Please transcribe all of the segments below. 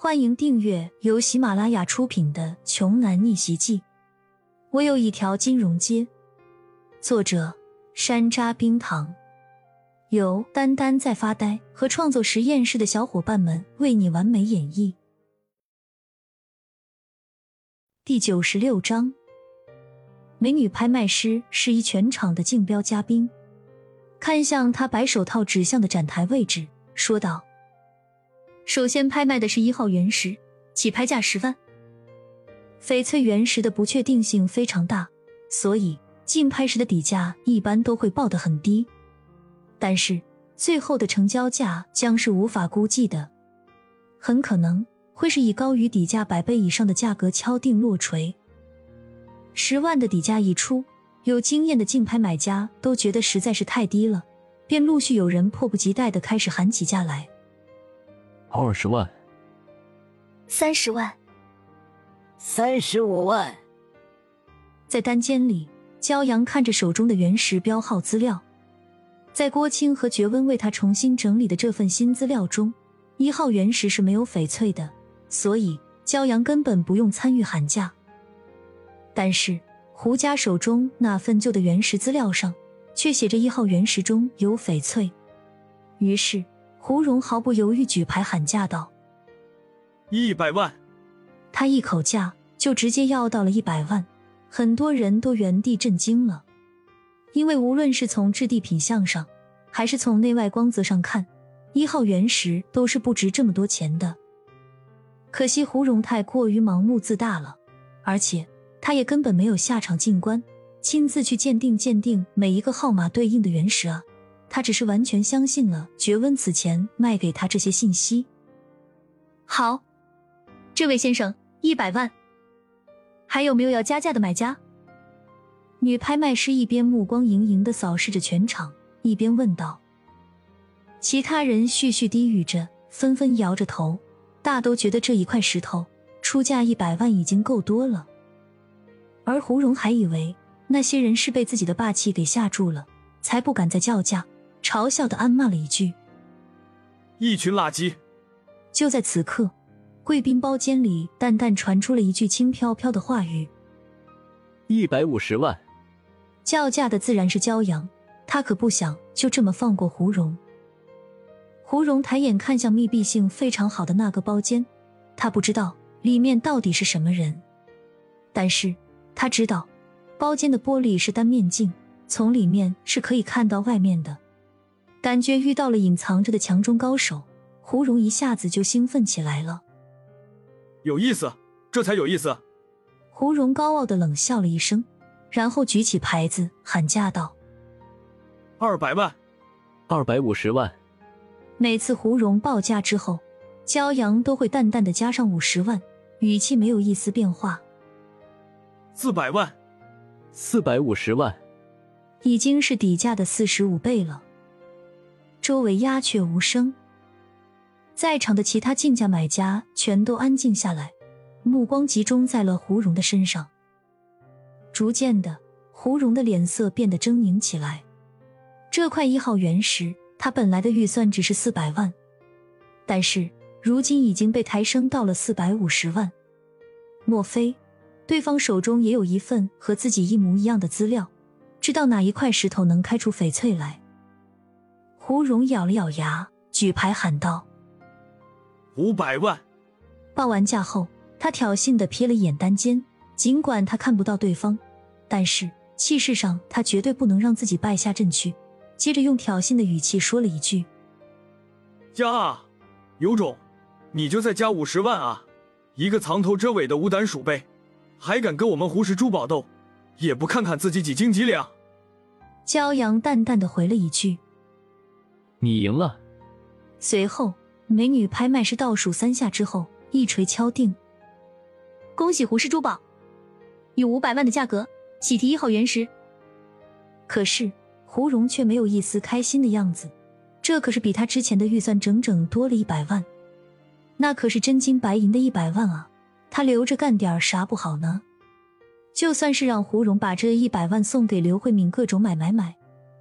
欢迎订阅由喜马拉雅出品的《穷男逆袭记》。我有一条金融街。作者：山楂冰糖，由丹丹在发呆和创作实验室的小伙伴们为你完美演绎。第九十六章，美女拍卖师示意全场的竞标嘉宾看向他白手套指向的展台位置，说道。首先拍卖的是一号原石，起拍价十万。翡翠原石的不确定性非常大，所以竞拍时的底价一般都会报得很低。但是最后的成交价将是无法估计的，很可能会是以高于底价百倍以上的价格敲定落锤。十万的底价一出，有经验的竞拍买家都觉得实在是太低了，便陆续有人迫不及待的开始喊起价来。二十万，三十万，三十五万。在单间里，骄阳看着手中的原石标号资料，在郭青和觉温为他重新整理的这份新资料中，一号原石是没有翡翠的，所以骄阳根本不用参与喊价。但是胡家手中那份旧的原石资料上，却写着一号原石中有翡翠，于是。胡荣毫不犹豫举牌喊价道：“一百万！”他一口价就直接要到了一百万，很多人都原地震惊了，因为无论是从质地品相上，还是从内外光泽上看，一号原石都是不值这么多钱的。可惜胡荣太过于盲目自大了，而且他也根本没有下场进关，亲自去鉴定鉴定每一个号码对应的原石啊。他只是完全相信了觉温此前卖给他这些信息。好，这位先生，一百万，还有没有要加价的买家？女拍卖师一边目光盈盈的扫视着全场，一边问道。其他人絮絮低语着，纷纷摇着头，大都觉得这一块石头出价一百万已经够多了。而胡蓉还以为那些人是被自己的霸气给吓住了，才不敢再叫价。嘲笑的暗骂了一句：“一群垃圾。”就在此刻，贵宾包间里淡淡传出了一句轻飘飘的话语：“一百五十万。”叫价的自然是骄阳，他可不想就这么放过胡蓉。胡蓉抬眼看向密闭性非常好的那个包间，他不知道里面到底是什么人，但是他知道包间的玻璃是单面镜，从里面是可以看到外面的。感觉遇到了隐藏着的强中高手，胡荣一下子就兴奋起来了。有意思，这才有意思。胡荣高傲的冷笑了一声，然后举起牌子喊价道：“二百万，二百五十万。”每次胡荣报价之后，骄阳都会淡淡的加上五十万，语气没有一丝变化。四百万，四百五十万，已经是底价的四十五倍了。周围鸦雀无声，在场的其他竞价买家全都安静下来，目光集中在了胡荣的身上。逐渐的，胡荣的脸色变得狰狞起来。这块一号原石，他本来的预算只是四百万，但是如今已经被抬升到了四百五十万。莫非对方手中也有一份和自己一模一样的资料，知道哪一块石头能开出翡翠来？胡荣咬了咬牙，举牌喊道：“五百万！”报完价后，他挑衅的瞥了一眼单间，尽管他看不到对方，但是气势上他绝对不能让自己败下阵去。接着用挑衅的语气说了一句：“加啊，有种，你就再加五十万啊！一个藏头遮尾的无胆鼠辈，还敢跟我们胡氏珠宝斗，也不看看自己几斤几两！”骄阳淡淡的回了一句。你赢了。随后，美女拍卖师倒数三下之后，一锤敲定。恭喜胡氏珠宝，以五百万的价格喜提一号原石。可是胡荣却没有一丝开心的样子，这可是比他之前的预算整整多了一百万，那可是真金白银的一百万啊！他留着干点啥不好呢？就算是让胡荣把这一百万送给刘慧敏，各种买买买，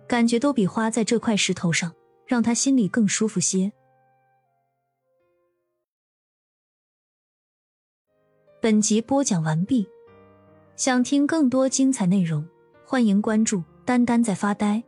感觉都比花在这块石头上。让他心里更舒服些。本集播讲完毕想听更多精彩内容欢迎关注丹丹在发呆